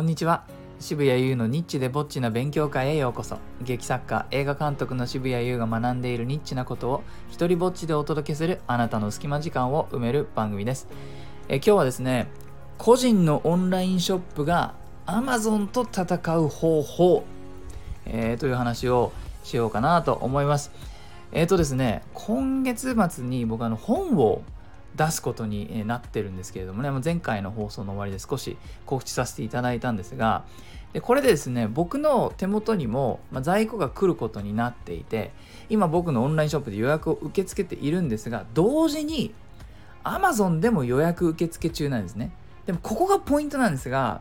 こんにちは。渋谷優のニッチでぼっちな勉強会へようこそ。劇作家映画監督の渋谷優が学んでいるニッチなことを一人ぼっちでお届けするあなたの隙間時間を埋める番組です。え今日はですね個人のオンラインショップが Amazon と戦う方法、えー、という話をしようかなと思います。えっ、ー、とですね今月末に僕あの本を出すことになってるんですけれどもね、前回の放送の終わりで少し告知させていただいたんですが、でこれでですね、僕の手元にも、ま在庫が来ることになっていて、今僕のオンラインショップで予約を受け付けているんですが、同時に Amazon でも予約受付中なんですね。でもここがポイントなんですが、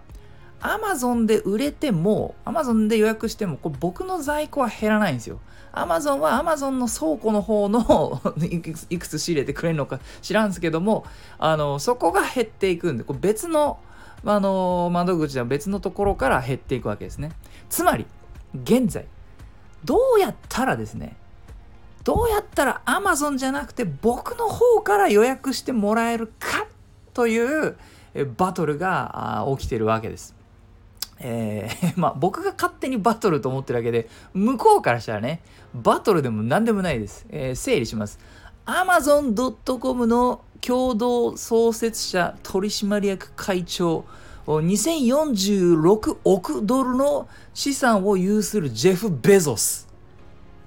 Amazon で売れても、Amazon で予約しても、こ僕の在庫は減らないんですよ。Amazon は Amazon の倉庫の方の いくつ仕入れてくれるのか知らんすけども、あの、そこが減っていくんで、こ別の、あの、窓口では別のところから減っていくわけですね。つまり、現在、どうやったらですね、どうやったら Amazon じゃなくて僕の方から予約してもらえるかというバトルが起きてるわけです。えー、まあ僕が勝手にバトルと思ってるだけで向こうからしたらねバトルでも何でもないです、えー、整理します。Amazon.com の共同創設者取締役会長2046億ドルの資産を有するジェフ・ベゾス、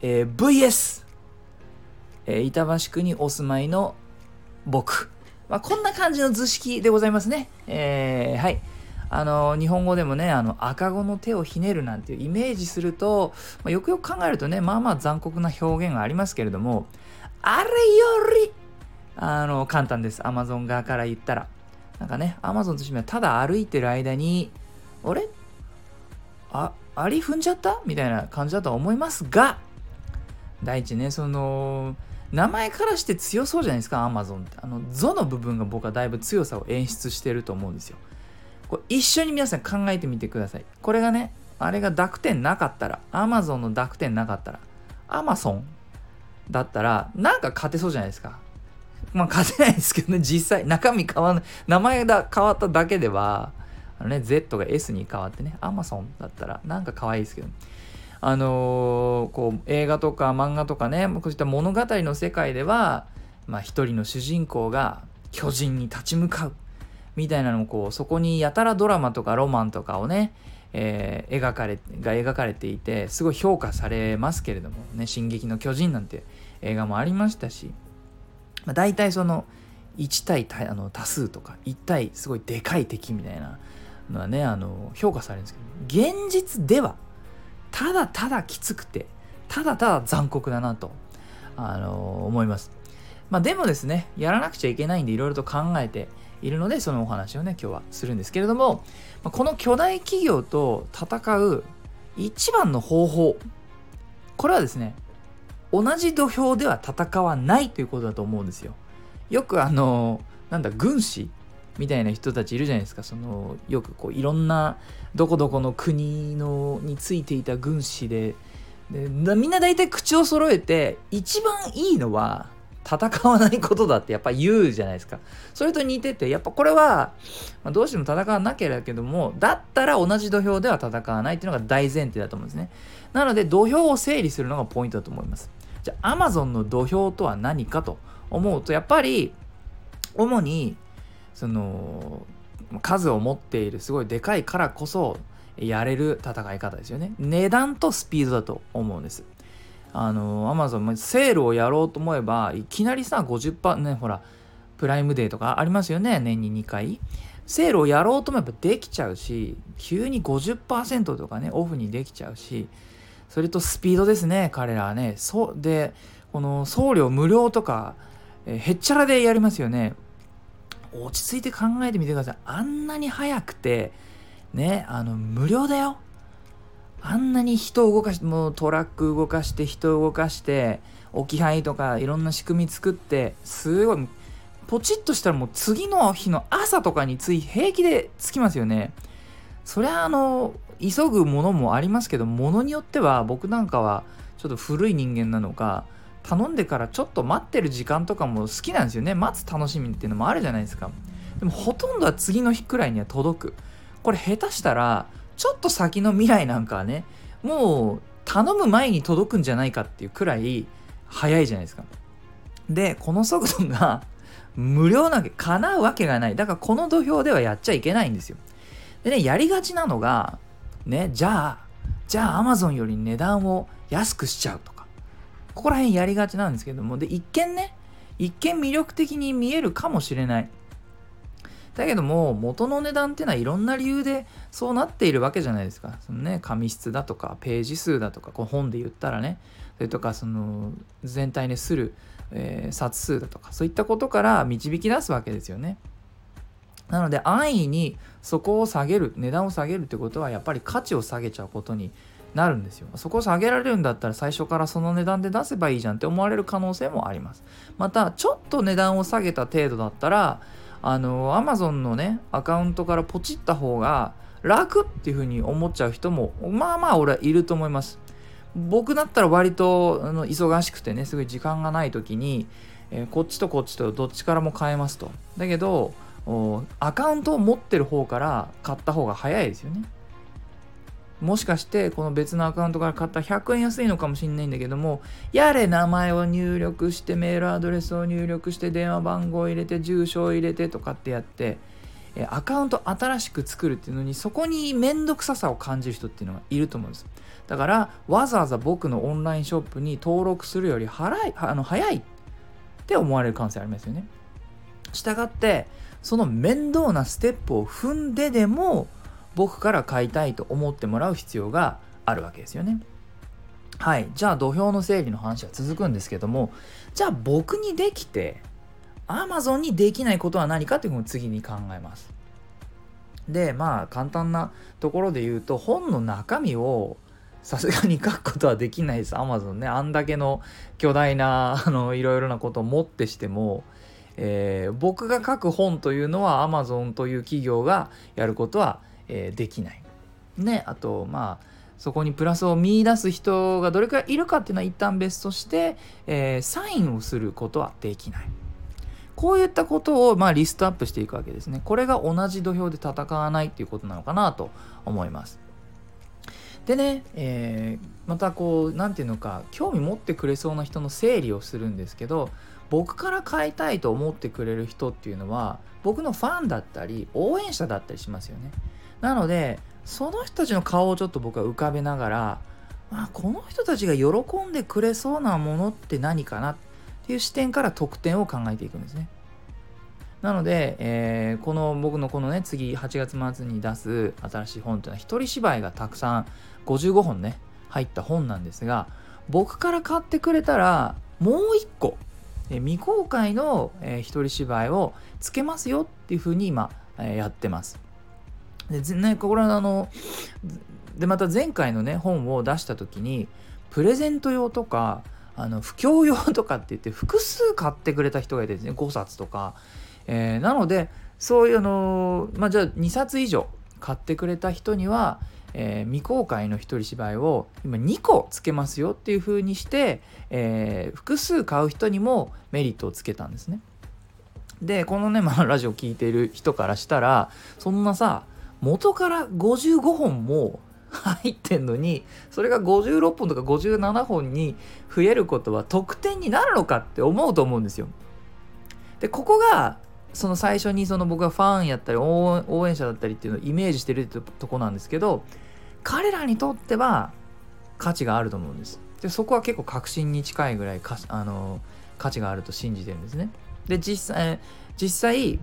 えー、VS、えー、板橋区にお住まいの僕、まあ、こんな感じの図式でございますね、えー、はい。あの日本語でもねあの赤子の手をひねるなんていうイメージすると、まあ、よくよく考えるとねまあまあ残酷な表現がありますけれどもあれよりあの簡単です。アマゾン側から言ったら。なんかねアマゾンとしてはただ歩いてる間にあれ？あアリ踏んじゃった？みたいな感じだとは思いますが第一ねその名前からして強そうじゃないですかアマゾンって。あの「ゾ」の部分が僕はだいぶ強さを演出してると思うんですよ。これ一緒に皆さん考えてみてください。これがね、あれが濁点なかったら、Amazon の濁点なかったら、Amazon だったら、なんか勝てそうじゃないですか。まあ勝てないですけどね、実際、中身変わんない、名前が変わっただけでは、あのね、Z が S に変わってね、Amazon だったら、なんか可愛いですけど、あのー、こう、映画とか漫画とかね、こういった物語の世界では、まあ一人の主人公が巨人に立ち向かう。みたいなのもこうそこにやたらドラマとかロマンとかをね、えー、描かれが描かれていてすごい評価されますけれどもね「進撃の巨人」なんて映画もありましたし、まあ、大体その1対あの多数とか1対すごいでかい敵みたいなのはねあの評価されるんですけど現実ではただただきつくてただただ残酷だなとあの思います。まあ、でもですねやらなくちゃいけないんでいろいろと考えているのでそのお話をね今日はするんですけれどもこの巨大企業と戦う一番の方法これはですね同じ土俵では戦わないということだと思うんですよ。よくあのなんだ軍師みたいな人たちいるじゃないですかそのよくこういろんなどこどこの国のについていた軍師ででみんな大体口を揃えて一番いいのは戦わないことだってやっぱ言うじゃないですか。それと似てて、やっぱこれは、まあ、どうしても戦わなければけども、だったら同じ土俵では戦わないっていうのが大前提だと思うんですね。なので土俵を整理するのがポイントだと思います。じゃあ Amazon の土俵とは何かと思うと、やっぱり主にその数を持っているすごいでかいからこそやれる戦い方ですよね。値段とスピードだと思うんです。あのアマゾンセールをやろうと思えばいきなりさ50%ねほらプライムデーとかありますよね年に2回。セールをやろうと思えばできちゃうし急に50%とかねオフにできちゃうしそれとスピードですね彼らはね。そうでこの送料無料とか、えへっちゃらでやりますよね。落ち着いて考えてみてください。あんなに速くてねあの無料だよ。あんなに人を動かしてもうトラック動かして人を動かして置き配とかいろんな仕組み作ってすごいポチッとしたらもう次の日の朝とかについ平気で着きますよね。そりゃあの急ぐものもありますけどものによっては僕なんかはちょっと古い人間なのか頼んでからちょっと待ってる時間とかも好きなんですよね。待つ楽しみっていうのもあるじゃないですか。でもほとんどは次の日くらいには届く。これ下手したらちょっと先の未来なんかはねもう頼む前に届くんじゃないかっていうくらい早いじゃないですか。でこの速度が 無料なわけ叶うわけがないだからこの土俵ではやっちゃいけないんですよ。でねやりがちなのがねじゃあじゃあ Amazon より値段を安くしちゃうとかここら辺やりがちなんですけどもで一見ね一見魅力的に見えるかもしれないだけども元の値段っていうのはいろんな理由でそうなっているわけじゃないですか。そのね紙質だとかページ数だとかこう本で言ったらねそれとかその全体にする、えー、冊数だとかそういったことから導き出すわけですよね。なので安易にそこを下げる値段を下げるってことはやっぱり価値を下げちゃうことになるんですよ。そこを下げられるんだったら最初からその値段で出せばいいじゃんって思われる可能性もあります。またちょっと値段を下げた程度だったらあの Amazon のねアカウントからポチった方が楽っていうふうに思っちゃう人もまあまあ俺はいると思います。僕だったら割とあの忙しくてねすごい時間がない時に、えー、こっちとこっちとどっちからも買えますと。だけどアカウントを持ってる方から買った方が早いですよね。もしかしてこの別のアカウントから買った100円安いのかもしんないんだけどもやれ名前を入力してメールアドレスを入力して電話番号を入れて住所を入れてとかってやってアカウント新しく作るっていうのにそこに面倒くささを感じる人っていうのがいると思うんです。だからわざわざ僕のオンラインショップに登録するより払いあの早いって思われる可能性ありますよね。したがってその面倒なステップを踏んででも僕から買いたいと思ってもらう必要があるわけですよね。はい。じゃあ土俵の整理の話は続くんですけども、じゃあ僕にできて、Amazon にできないことは何かっていうのを次に考えます。で、まあ簡単なところで言うと、本の中身をさすがに書くことはできないです。Amazon ね。あんだけの巨大な、あの、いろいろなことをもってしても、えー、僕が書く本というのは Amazon という企業がやることはえー、できない。ね、あとまあそこにプラスを見出す人がどれくらいいるかっていうのは一旦別として、えー、サインをすることはできない。こういったことをまあリストアップしていくわけですね。これが同じ土俵で戦わないっていうことなのかなと思います。でね、えー、またこう何て言うのか興味持ってくれそうな人の整理をするんですけど僕から買いたいと思ってくれる人っていうのは僕のファンだったり応援者だったりしますよね。なのでその人たちの顔をちょっと僕は浮かべながら、まあ、この人たちが喜んでくれそうなものって何かなっていう視点から得点を考えていくんですね。なので、えー、この僕のこのね次8月末に出す新しい本というのは一人芝居がたくさん55本ね入った本なんですが僕から買ってくれたらもう一個、え未公開の、えー、一人芝居をつけますよっていうふうに今、えー、やってます。でねこれあのでまた前回のね本を出した時にプレゼント用とかあの布教用とかって言って複数買ってくれた人がいてですね5冊とか、えー、なのでそういうあのまあじゃあ2冊以上買ってくれた人には、えー、未公開の一人芝居を今2個つけますよっていう風にして、えー、複数買う人にもメリットをつけたんですね。でこのね、まあ、ラジオ聴いてる人からしたらそんなさ元から55本も入ってんのにそれが56本とか57本に増えることは得点になるのかって思うと思うんですよ。でここがその最初にその僕がファンやったり応援者だったりっていうのをイメージしてるってとこなんですけど彼らにとっては価値があると思うんです。でそこは結構確信に近いぐらいかあの価値があると信じてるんですね。で実際実際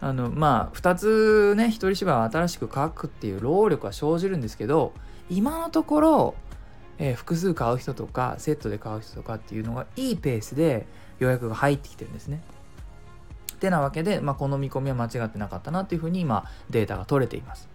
あのまあ2つね一人芝居を新しく書くっていう労力は生じるんですけど今のところ、えー、複数買う人とかセットで買う人とかっていうのがいいペースで予約が入ってきてるんですね。ってなわけで、まあ、この見込みは間違ってなかったなっていうふうに今データが取れています。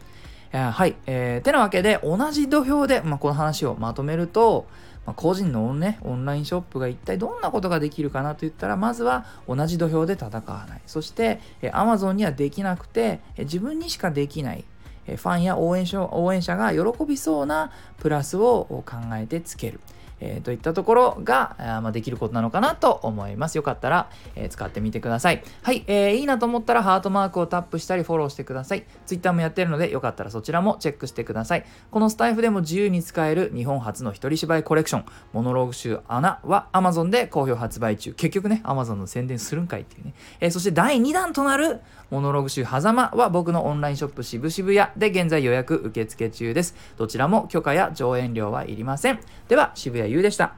はい。えー、てなわけで同じ土俵で、まあ、この話をまとめると、まあ、個人のね、オンラインショップが一体どんなことができるかなと言ったら、まずは同じ土俵で戦わない。そして、え Amazon にはできなくて、え自分にしかできない、えファンや応援者応援者が喜びそうなプラスを考えてつける。えー、といったところが、あまあ、できることなのかなと思います。よかったら、えー、使ってみてください。はい、えー、いいなと思ったらハートマークをタップしたりフォローしてください。Twitter もやってるので、よかったらそちらもチェックしてください。このスタイフでも自由に使える日本初の一人芝居コレクション、モノローグ集穴は Amazon で好評発売中。結局ね、Amazon の宣伝するんかいっていうね。えー、そして第2弾となるモノログ集狭間は僕のオンラインショップ渋々屋で現在予約受付中です。どちらも許可や上演料はいりません。では、渋谷ゆうでした。